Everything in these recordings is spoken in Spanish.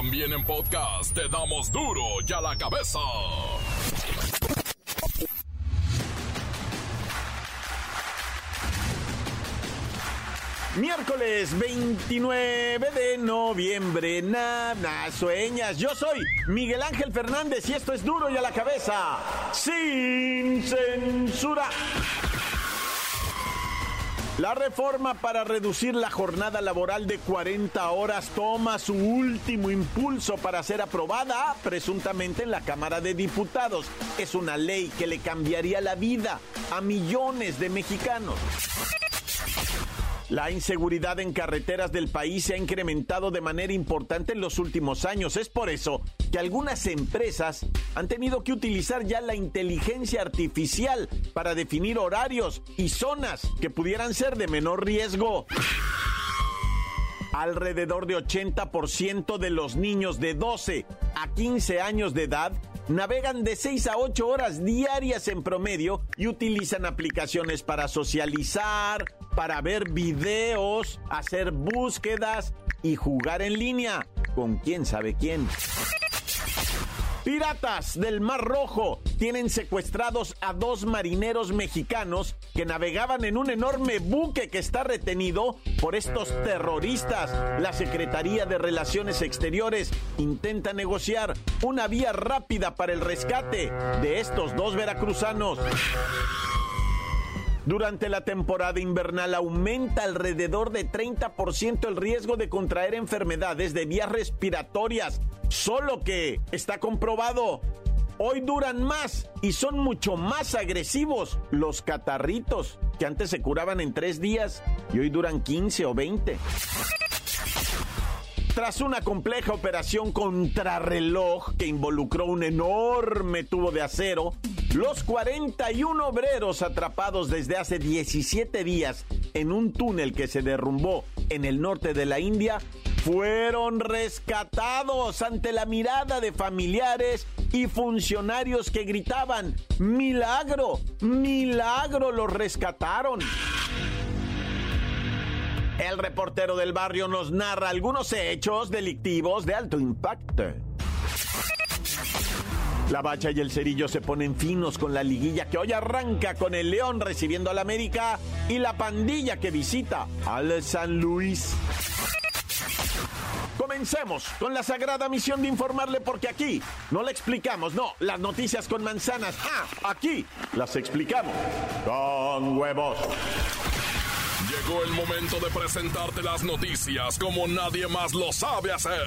También en podcast te damos duro y a la cabeza. Miércoles 29 de noviembre, nada, sueñas. Yo soy Miguel Ángel Fernández y esto es duro y a la cabeza, sin censura. La reforma para reducir la jornada laboral de 40 horas toma su último impulso para ser aprobada presuntamente en la Cámara de Diputados. Es una ley que le cambiaría la vida a millones de mexicanos. La inseguridad en carreteras del país se ha incrementado de manera importante en los últimos años. Es por eso que algunas empresas han tenido que utilizar ya la inteligencia artificial para definir horarios y zonas que pudieran ser de menor riesgo. Alrededor de 80% de los niños de 12 a 15 años de edad navegan de 6 a 8 horas diarias en promedio y utilizan aplicaciones para socializar, para ver videos, hacer búsquedas y jugar en línea con quién sabe quién. Piratas del Mar Rojo tienen secuestrados a dos marineros mexicanos que navegaban en un enorme buque que está retenido por estos terroristas. La Secretaría de Relaciones Exteriores intenta negociar una vía rápida para el rescate de estos dos veracruzanos. Durante la temporada invernal aumenta alrededor de 30% el riesgo de contraer enfermedades de vías respiratorias, solo que está comprobado. Hoy duran más y son mucho más agresivos los catarritos, que antes se curaban en tres días y hoy duran 15 o 20. Tras una compleja operación contrarreloj que involucró un enorme tubo de acero, los 41 obreros atrapados desde hace 17 días en un túnel que se derrumbó en el norte de la India fueron rescatados ante la mirada de familiares y funcionarios que gritaban, milagro, milagro, los rescataron. El reportero del barrio nos narra algunos hechos delictivos de alto impacto. La bacha y el cerillo se ponen finos con la liguilla que hoy arranca con el León recibiendo al América y la pandilla que visita al San Luis. Comencemos con la sagrada misión de informarle porque aquí no le explicamos, no, las noticias con manzanas. Ah, aquí las explicamos con huevos. Llegó el momento de presentarte las noticias como nadie más lo sabe hacer.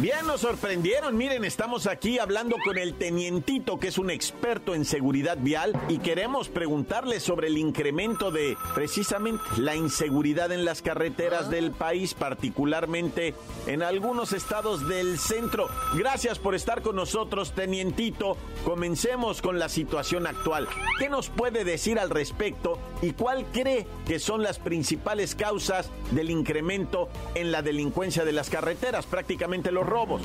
Bien, nos sorprendieron. Miren, estamos aquí hablando con el tenientito, que es un experto en seguridad vial, y queremos preguntarle sobre el incremento de precisamente la inseguridad en las carreteras del país, particularmente en algunos estados del centro. Gracias por estar con nosotros, tenientito. Comencemos con la situación actual. ¿Qué nos puede decir al respecto y cuál cree que son las principales causas del incremento en la delincuencia de las carreteras? Prácticamente los robos.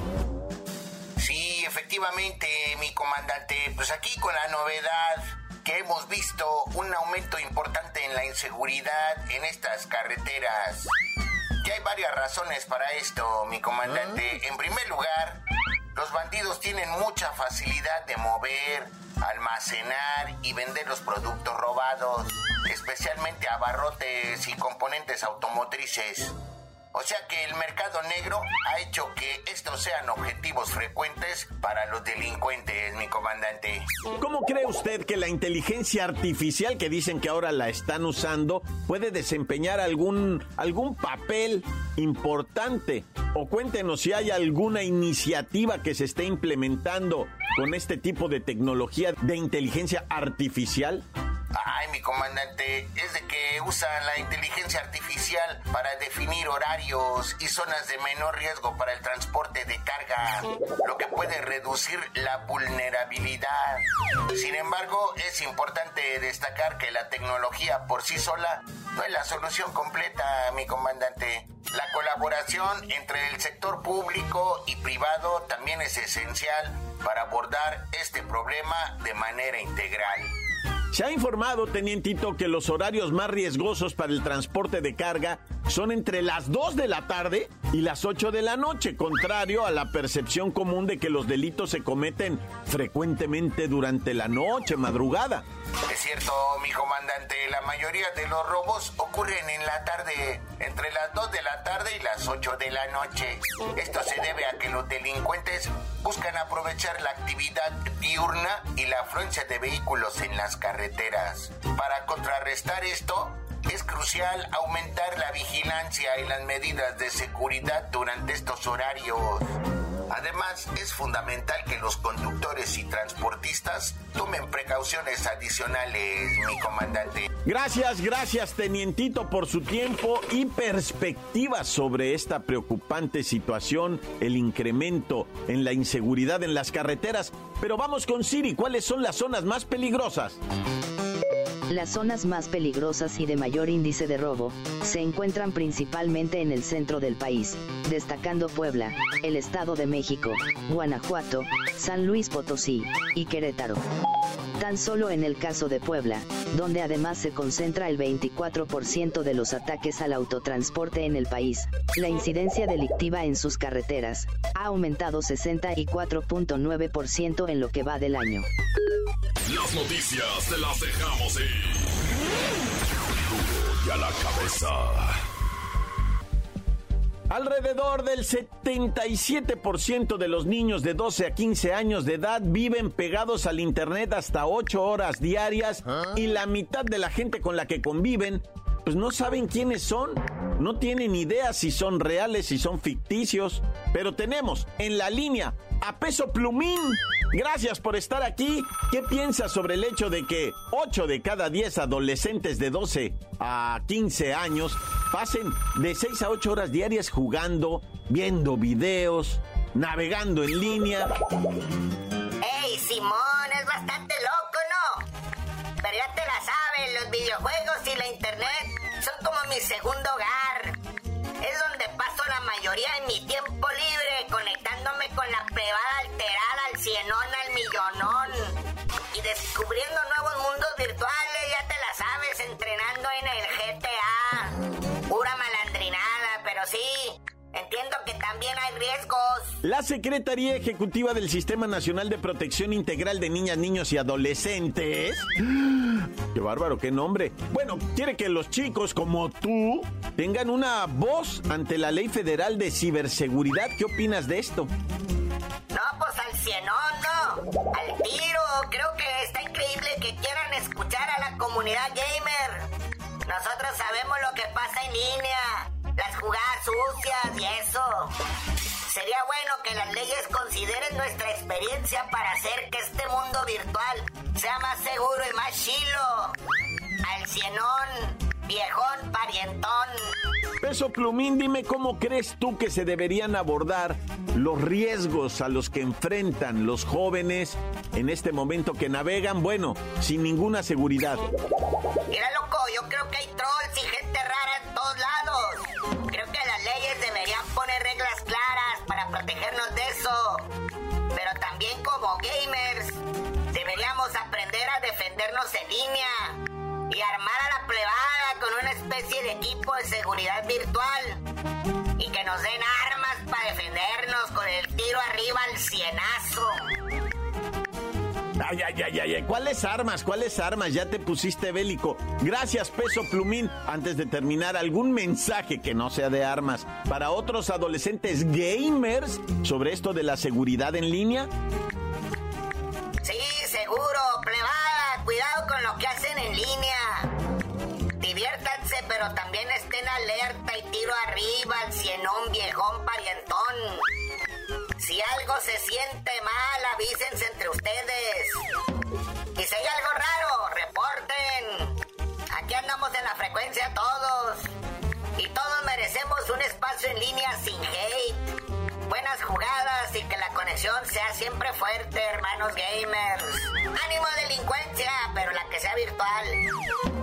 Sí, efectivamente, mi comandante, pues aquí con la novedad que hemos visto un aumento importante en la inseguridad en estas carreteras. Y hay varias razones para esto, mi comandante. En primer lugar, los bandidos tienen mucha facilidad de mover, almacenar y vender los productos robados, especialmente abarrotes y componentes automotrices. O sea que el mercado negro ha hecho que estos sean objetivos frecuentes para los delincuentes, mi comandante. ¿Cómo cree usted que la inteligencia artificial que dicen que ahora la están usando puede desempeñar algún, algún papel importante? O cuéntenos si hay alguna iniciativa que se esté implementando con este tipo de tecnología de inteligencia artificial. Ay, mi comandante, es de que usan la inteligencia artificial para definir horarios y zonas de menor riesgo para el transporte de carga, lo que puede reducir la vulnerabilidad. Sin embargo, es importante destacar que la tecnología por sí sola no es la solución completa, mi comandante. La colaboración entre el sector público y privado también es esencial para abordar este problema de manera integral. Se ha informado, tenientito, que los horarios más riesgosos para el transporte de carga son entre las 2 de la tarde y las 8 de la noche, contrario a la percepción común de que los delitos se cometen frecuentemente durante la noche, madrugada. Es cierto, mi comandante, la mayoría de los robos ocurren en la tarde, entre las 2 de la tarde y las 8 de la noche. Esto se debe a que los delincuentes buscan aprovechar la actividad diurna y la afluencia de vehículos en las carreteras. Para contrarrestar esto, es crucial aumentar la vigilancia y las medidas de seguridad durante estos horarios. Además, es fundamental que los conductores y transportistas tomen precauciones adicionales, mi comandante. Gracias, gracias, tenientito, por su tiempo y perspectiva sobre esta preocupante situación, el incremento en la inseguridad en las carreteras. Pero vamos con Siri, ¿cuáles son las zonas más peligrosas? Las zonas más peligrosas y de mayor índice de robo se encuentran principalmente en el centro del país, destacando Puebla, el Estado de México, Guanajuato, San Luis Potosí y Querétaro. Tan solo en el caso de Puebla, donde además se concentra el 24% de los ataques al autotransporte en el país, la incidencia delictiva en sus carreteras ha aumentado 64.9% en lo que va del año. Las noticias te las dejamos ir. y a la cabeza. Alrededor del 77% de los niños de 12 a 15 años de edad viven pegados al Internet hasta 8 horas diarias y la mitad de la gente con la que conviven pues no saben quiénes son, no tienen idea si son reales, si son ficticios, pero tenemos en la línea a Peso Plumín. Gracias por estar aquí. ¿Qué piensas sobre el hecho de que 8 de cada 10 adolescentes de 12 a 15 años pasen de 6 a 8 horas diarias jugando, viendo videos, navegando en línea? ¡Ey, Simón! Es bastante loco, ¿no? Pero ya te la sabes, los videojuegos y la internet son como mi segundo hogar. Es donde paso la mayoría de mi tiempo libre conectándome con la privada alterada al cienón al millonón y descubriendo también hay riesgos. La Secretaría Ejecutiva del Sistema Nacional de Protección Integral de Niñas, Niños y Adolescentes. Qué bárbaro, qué nombre. Bueno, quiere que los chicos como tú tengan una voz ante la Ley Federal de Ciberseguridad. ¿Qué opinas de esto? No, pues al cienón, no. Al tiro. Creo que está increíble que quieran escuchar a la comunidad gamer. Nosotros sabemos lo que pasa en línea las jugadas sucias y eso. Sería bueno que las leyes consideren nuestra experiencia para hacer que este mundo virtual sea más seguro y más chilo. Al cienón, viejón, parientón. Peso Plumín, dime cómo crees tú que se deberían abordar los riesgos a los que enfrentan los jóvenes en este momento que navegan, bueno, sin ninguna seguridad. Mira, loco, yo creo que hay trolls y gente rara en todos lados. Para protegernos de eso. Pero también como gamers, deberíamos aprender a defendernos en línea y armar a la plebada con una especie de equipo de seguridad virtual y que nos den armas para defendernos con el tiro arriba al cienazo. Ay, ay, ay, ay, ¿cuáles armas? ¿Cuáles armas? Ya te pusiste bélico. Gracias, Peso Plumín. Antes de terminar, ¿algún mensaje que no sea de armas para otros adolescentes gamers sobre esto de la seguridad en línea? Sí, seguro, plebada. Cuidado con lo que hacen en línea. Diviértanse, pero también estén alerta y tiro arriba al cienón viejón parientón. Si algo se siente mal, avísense entre ustedes. Y si hay algo raro, reporten. delincuencia a todos. Y todos merecemos un espacio en línea sin hate. Buenas jugadas y que la conexión sea siempre fuerte, hermanos gamers. Ánimo delincuencia, pero la que sea virtual.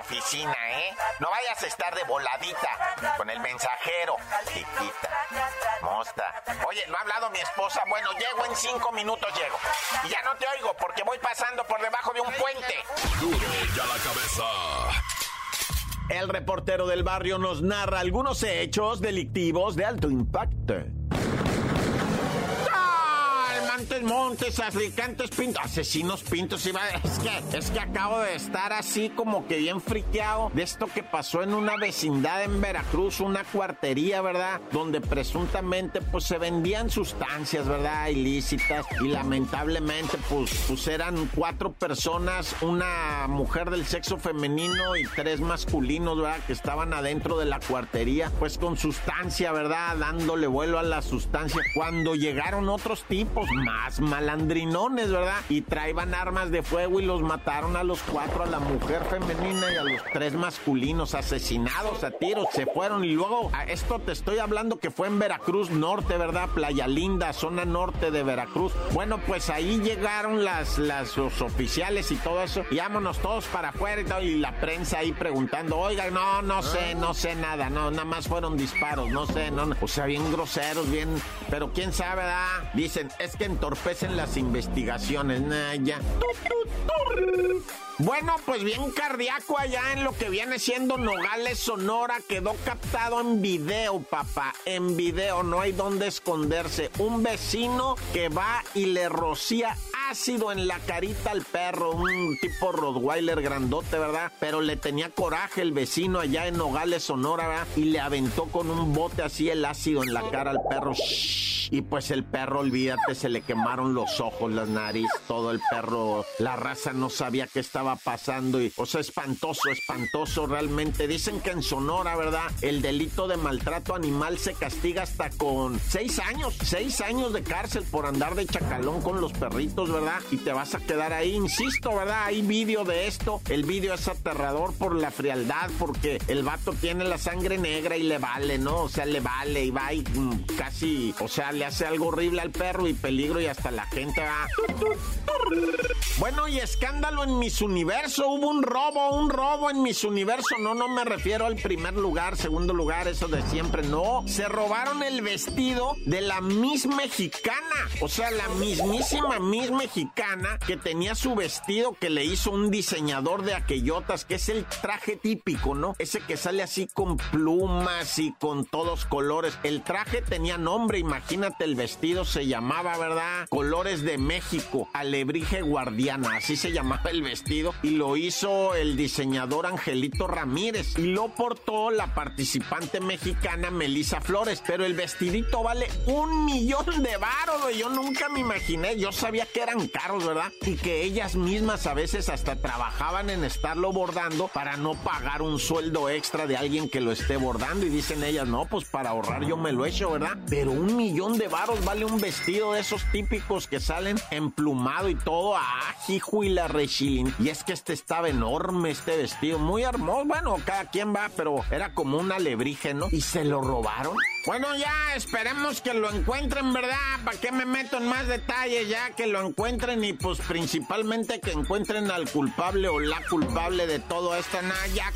oficina, ¿eh? No vayas a estar de voladita con el mensajero, chiquita. Mosta. Oye, no ha hablado mi esposa. Bueno, llego en cinco minutos, llego. Y ya no te oigo porque voy pasando por debajo de un puente. Duro y a la cabeza. El reportero del barrio nos narra algunos hechos delictivos de alto impacto. Montes, africantes, pintos, asesinos, pintos. Iba, es que, es que acabo de estar así como que bien friqueado de esto que pasó en una vecindad en Veracruz, una cuartería, ¿verdad? Donde presuntamente pues se vendían sustancias, ¿verdad? Ilícitas y lamentablemente pues, pues eran cuatro personas, una mujer del sexo femenino y tres masculinos, ¿verdad? Que estaban adentro de la cuartería, pues con sustancia, ¿verdad? Dándole vuelo a la sustancia. Cuando llegaron otros tipos, más malandrinones, ¿verdad? Y traían armas de fuego y los mataron a los cuatro, a la mujer femenina y a los tres masculinos asesinados a tiros. Se fueron y luego, a esto te estoy hablando que fue en Veracruz Norte, ¿verdad? Playa Linda, zona norte de Veracruz. Bueno, pues ahí llegaron las, los oficiales y todo eso. Y vámonos todos para afuera y, todo, y la prensa ahí preguntando, oiga, no, no sé, no sé nada, no, nada más fueron disparos, no sé, no, o sea, bien groseros, bien, pero quién sabe, ¿verdad? Dicen, es que entorpecen las investigaciones. Nah, ya. Bueno, pues bien cardíaco allá en lo que viene siendo Nogales, Sonora, quedó captado en video, papá, en video, no hay dónde esconderse. Un vecino que va y le rocía ácido en la carita al perro, un tipo Rottweiler grandote, ¿verdad? Pero le tenía coraje el vecino allá en Nogales, Sonora, ¿verdad? Y le aventó con un bote así el ácido en la cara al perro. Y pues el perro, olvídate, se le quemaron los ojos, las narices, todo el perro, la raza no sabía qué estaba pasando y, o sea, espantoso, espantoso realmente. Dicen que en Sonora, ¿verdad? El delito de maltrato animal se castiga hasta con seis años, seis años de cárcel por andar de chacalón con los perritos, ¿verdad? Y te vas a quedar ahí, insisto, ¿verdad? Hay vídeo de esto. El vídeo es aterrador por la frialdad, porque el vato tiene la sangre negra y le vale, ¿no? O sea, le vale y va y mm, casi, o sea, le hace algo horrible al perro y peligro y hasta la gente va. Bueno, y escándalo en Miss Universo. Hubo un robo, un robo en Miss Universo. No, no me refiero al primer lugar, segundo lugar, eso de siempre. No, se robaron el vestido de la Miss Mexicana. O sea, la mismísima Miss Mexicana que tenía su vestido que le hizo un diseñador de aquellotas, que es el traje típico, ¿no? Ese que sale así con plumas y con todos colores. El traje tenía nombre, imagínate, el vestido se llamaba, ¿verdad? Colores de México, alebrije guardiana, así se llamaba el vestido. Y lo hizo el diseñador Angelito Ramírez. Y lo portó la participante mexicana Melissa Flores. Pero el vestidito vale un millón de baros, güey. Yo nunca me imaginé. Yo sabía que eran caros, ¿verdad? Y que ellas mismas a veces hasta trabajaban en estarlo bordando para no pagar un sueldo extra de alguien que lo esté bordando. Y dicen ellas, no, pues para ahorrar yo me lo echo, ¿verdad? Pero un millón de varos vale un vestido de esos típicos que salen emplumado y todo ah, hijo y la rechilín. Es que este estaba enorme, este vestido, muy hermoso. Bueno, cada quien va, pero era como un alebrije, ¿no? Y se lo robaron. Bueno, ya esperemos que lo encuentren, ¿verdad? ¿Para qué me meto en más detalles? Ya que lo encuentren y pues principalmente que encuentren al culpable o la culpable de todo esto. Naya.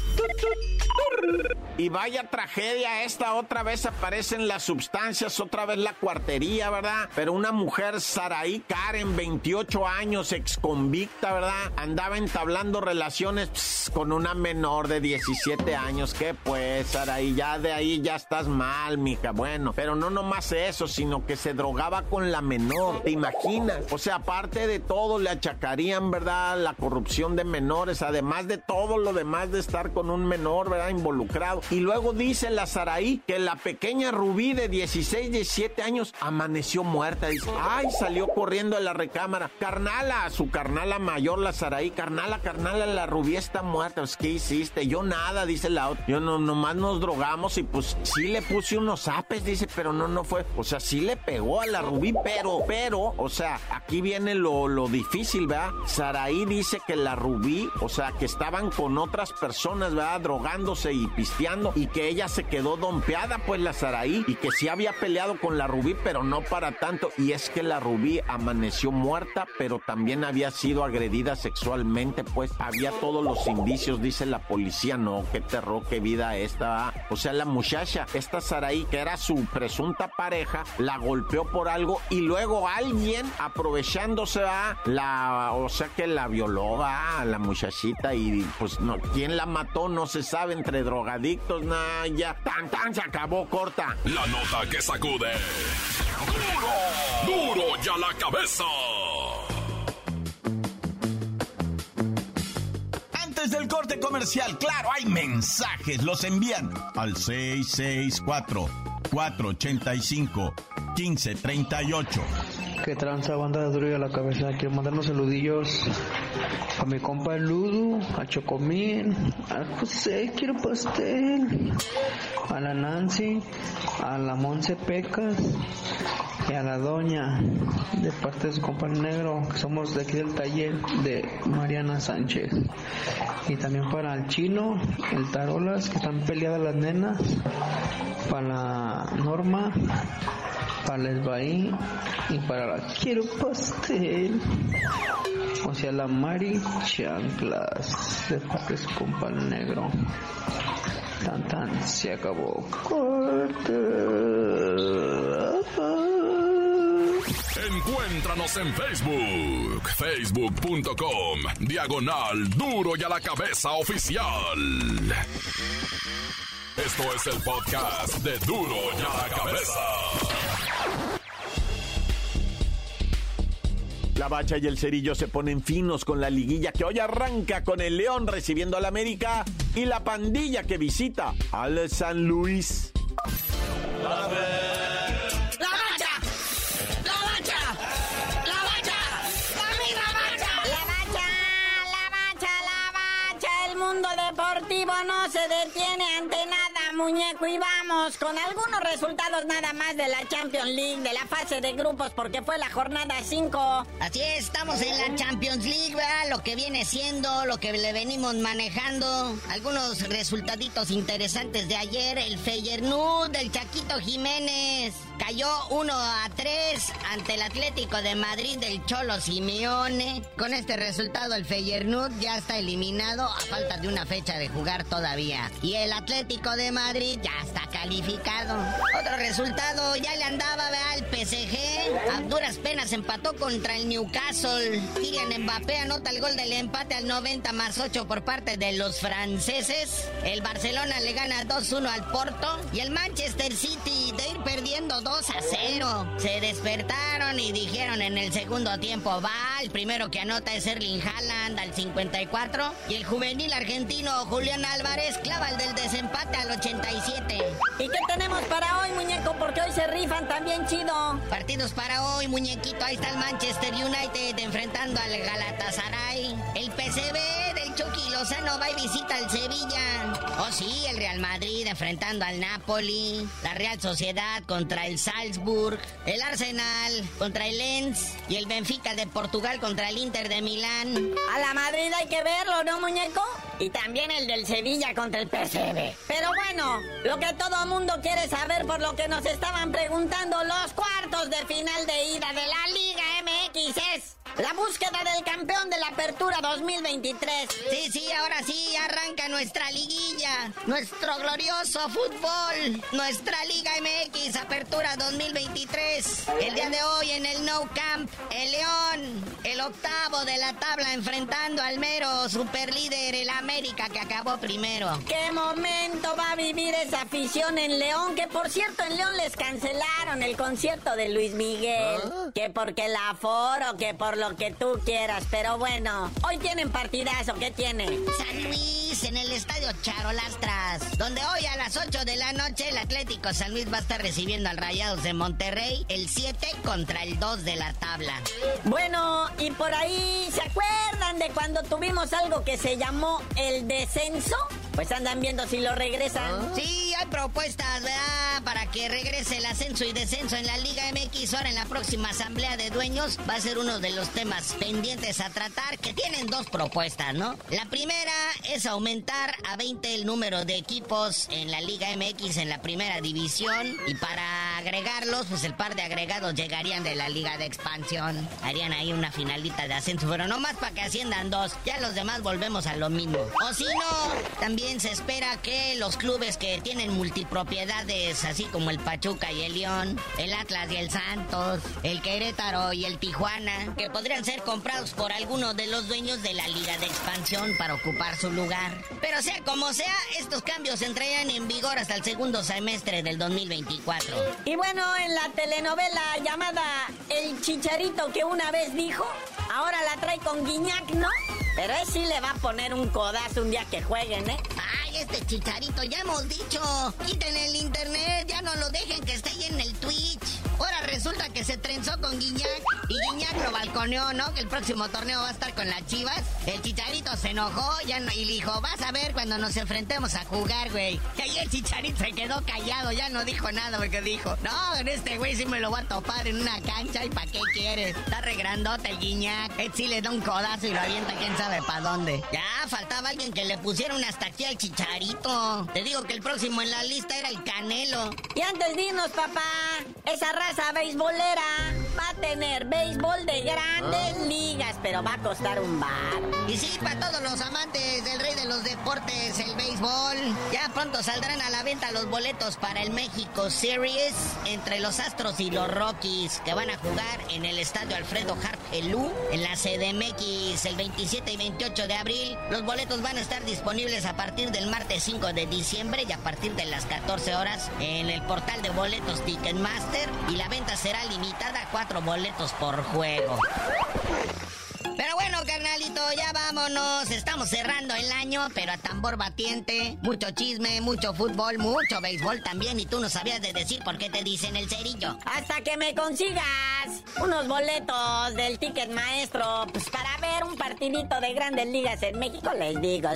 Y vaya tragedia, esta otra vez aparecen las sustancias, otra vez la cuartería, ¿verdad? Pero una mujer, Saraí Karen, 28 años, ex convicta, ¿verdad? Andaba entablando relaciones con una menor de 17 años. ¿Qué pues, Saraí? Ya de ahí ya estás mal, mija. Bueno, pero no nomás eso, sino que se drogaba con la menor. ¿Te imaginas? O sea, aparte de todo, le achacarían, ¿verdad? La corrupción de menores, además de todo lo demás de estar con un menor, ¿verdad? Involucrado. Y luego dice la Saraí que la pequeña Rubí de 16, 17 años amaneció muerta. Dice, ay, salió corriendo a la recámara. Carnala, su carnala mayor, la Saraí, carnala, carnala, la Rubí está muerta. Pues, ¿Qué hiciste? Yo nada, dice la otra. Yo no, nomás nos drogamos y pues sí le puse unos apes, dice, pero no, no fue. O sea, sí le pegó a la Rubí, pero, pero, o sea, aquí viene lo, lo difícil, ¿verdad? Saraí dice que la Rubí, o sea, que estaban con otras personas, ¿verdad? Drogándose y pisteando y que ella se quedó dompeada, pues la Saraí, y que sí había peleado con la Rubí, pero no para tanto. Y es que la Rubí amaneció muerta, pero también había sido agredida sexualmente, pues había todos los indicios, dice la policía. No, qué terror, qué vida esta. O sea, la muchacha, esta Saraí, que era su presunta pareja, la golpeó por algo y luego alguien, aprovechándose, a la, o sea, que la violó, a la muchachita y pues no, quién la mató no se sabe entre drogadictos, nada, ya, tan tan se acabó corta. La nota que sacude. Duro, duro ya la cabeza. Comercial, claro, hay mensajes, los envían al 664 485 1538. Que tranza banda de duro a la cabeza. Quiero mandar unos saludillos a mi compa Ludo, a Chocomín, a José, quiero pastel, a la Nancy, a la Monse Pecas y a la Doña, de parte de su compa el negro, que somos de aquí del taller de Mariana Sánchez. Y también para el chino, el Tarolas, que están peleadas las nenas, para la Norma, para el Esbaí y para la Quiero Pastel. O sea, la Mari Chanclas, de parte de su compa el negro. Tan tan, se acabó. Corte. Encuéntranos en Facebook, facebook.com, diagonal duro y a la cabeza oficial. Esto es el podcast de duro y a la cabeza. La bacha y el cerillo se ponen finos con la liguilla que hoy arranca con el León recibiendo al América y la pandilla que visita al San Luis. ¡La no se detiene ante muñeco, y vamos con algunos resultados nada más de la Champions League, de la fase de grupos, porque fue la jornada 5. Así es, estamos en la Champions League, ¿verdad? Lo que viene siendo, lo que le venimos manejando. Algunos resultaditos interesantes de ayer. El Feyenoord del Chaquito Jiménez cayó 1 a 3 ante el Atlético de Madrid del Cholo Simeone. Con este resultado, el Feyenoord ya está eliminado a falta de una fecha de jugar todavía. Y el Atlético de Madrid ya está calificado. Otro resultado, ya le andaba. El PSG. A duras penas empató contra el Newcastle. Kylian Mbappé anota el gol del empate al 90 más 8 por parte de los franceses. El Barcelona le gana 2-1 al Porto. Y el Manchester City de ir perdiendo 2 a 0. Se despertaron y dijeron en el segundo tiempo, va, el primero que anota es Erling Haaland al 54. Y el juvenil argentino Julián Álvarez clava el del desempate al 87. ¿Y qué tenemos para hoy, muñeco? Porque hoy se rifan también chido. Partidos para hoy, muñequito. Ahí está el Manchester United enfrentando al Galatasaray. El PCB Lozano va y visita el Sevilla. Oh sí, el Real Madrid enfrentando al Napoli, la Real Sociedad contra el Salzburg, el Arsenal contra el Lens y el Benfica de Portugal contra el Inter de Milán. A la Madrid hay que verlo, ¿no, muñeco? Y también el del Sevilla contra el PSV. Pero bueno, lo que todo mundo quiere saber por lo que nos estaban preguntando los cuartos de final de ida de la Liga la búsqueda del campeón de la Apertura 2023. Sí, sí, ahora sí arranca nuestra liguilla, nuestro glorioso fútbol, nuestra Liga MX Apertura 2023. El día de hoy en el No Camp, el León, el octavo de la tabla enfrentando al mero superlíder, el América que acabó primero. ¿Qué momento va a vivir esa afición en León? Que por cierto en León les cancelaron el concierto de Luis Miguel. ¿Ah? Que porque el aforo, que por lo que tú quieras. Pero bueno, hoy tienen partidazo, ¿qué tiene? San Luis en el estadio Charolastras, donde hoy a las 8 de la noche el Atlético San Luis va a estar recibiendo al Rayados de Monterrey el 7 contra el 2 de la tabla. Bueno, y por ahí, ¿se acuerdan de cuando tuvimos algo que se llamó el descenso? Pues andan viendo si lo regresan. Sí, propuestas, ¿verdad? Para que regrese el ascenso y descenso en la Liga MX. Ahora en la próxima asamblea de dueños va a ser uno de los temas pendientes a tratar, que tienen dos propuestas, ¿no? La primera es aumentar a 20 el número de equipos en la Liga MX en la primera división. Y para agregarlos, pues el par de agregados llegarían de la Liga de Expansión. Harían ahí una finalita de ascenso, pero no más para que asciendan dos. Ya los demás volvemos a lo mismo. O si no, también se espera que los clubes que tienen multipropiedades, así como el Pachuca y el León, el Atlas y el Santos, el Querétaro y el Tijuana, que podrían ser comprados por alguno de los dueños de la Liga de Expansión para ocupar su lugar. Pero sea como sea, estos cambios entrarían en vigor hasta el segundo semestre del 2024. Y bueno, en la telenovela llamada El Chicharito que una vez dijo, ahora la trae con Guiñac, ¿no? Pero él sí le va a poner un codazo un día que jueguen, ¿eh? Este chicharito, ya hemos dicho. Quiten el internet, ya no lo dejen que esté en el Twitch. Ahora resulta que se trenzó con Guiñac y Guiñac lo balconeó, ¿no? Que el próximo torneo va a estar con las chivas. El chicharito se enojó ya no- y dijo, vas a ver cuando nos enfrentemos a jugar, güey. Y ahí el chicharito se quedó callado, ya no dijo nada porque dijo, no, en este güey sí me lo voy a topar en una cancha y ¿para qué quieres? Está re grandote el Guiñac. Él sí le da un codazo y lo avienta quién sabe para dónde. Ya, faltaba alguien que le pusiera una hasta aquí al chicharito. Te digo que el próximo en la lista era el Canelo. Y antes dinos, papá, esa raza beisbolera a tener béisbol de grandes ligas, pero va a costar un bar. Y sí, para todos los amantes del rey de los deportes, el béisbol, ya pronto saldrán a la venta los boletos para el México Series entre los Astros y los Rockies, que van a jugar en el estadio Alfredo Harp Elú, en la CDMX, el 27 y 28 de abril. Los boletos van a estar disponibles a partir del martes 5 de diciembre y a partir de las 14 horas en el portal de boletos Ticketmaster y la venta será limitada a cuatro boletos por juego. Pero bueno, carnalito, ya vámonos. Estamos cerrando el año, pero a tambor batiente. Mucho chisme, mucho fútbol, mucho béisbol también. Y tú no sabías de decir por qué te dicen el cerillo. Hasta que me consigas unos boletos del ticket maestro, pues para ver un partidito de grandes ligas en México, les digo.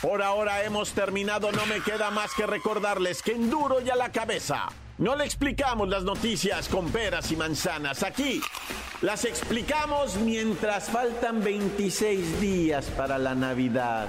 Por ahora hemos terminado, no me queda más que recordarles que en duro y a la cabeza. No le explicamos las noticias con peras y manzanas. Aquí las explicamos mientras faltan 26 días para la Navidad.